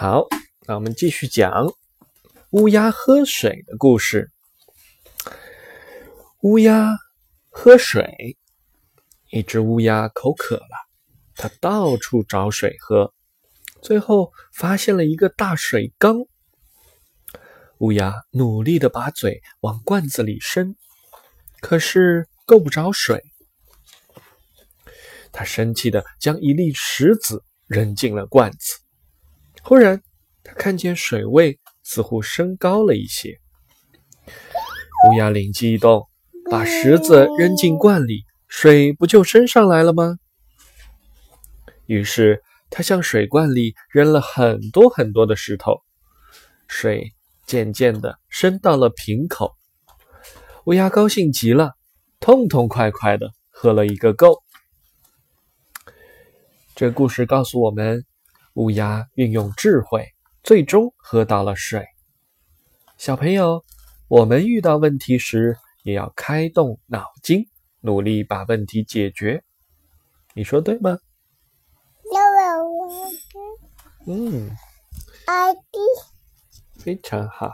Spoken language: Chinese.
好，那我们继续讲乌鸦喝水的故事。乌鸦喝水，一只乌鸦口渴了，它到处找水喝，最后发现了一个大水缸。乌鸦努力的把嘴往罐子里伸，可是够不着水。他生气的将一粒石子扔进了罐子。忽然，他看见水位似乎升高了一些。乌鸦灵机一动，把石子扔进罐里，水不就升上来了吗？于是，他向水罐里扔了很多很多的石头，水渐渐的升到了瓶口。乌鸦高兴极了，痛痛快快的喝了一个够。这故事告诉我们。乌鸦运用智慧，最终喝到了水。小朋友，我们遇到问题时也要开动脑筋，努力把问题解决。你说对吗？嗯，I D，，非常好。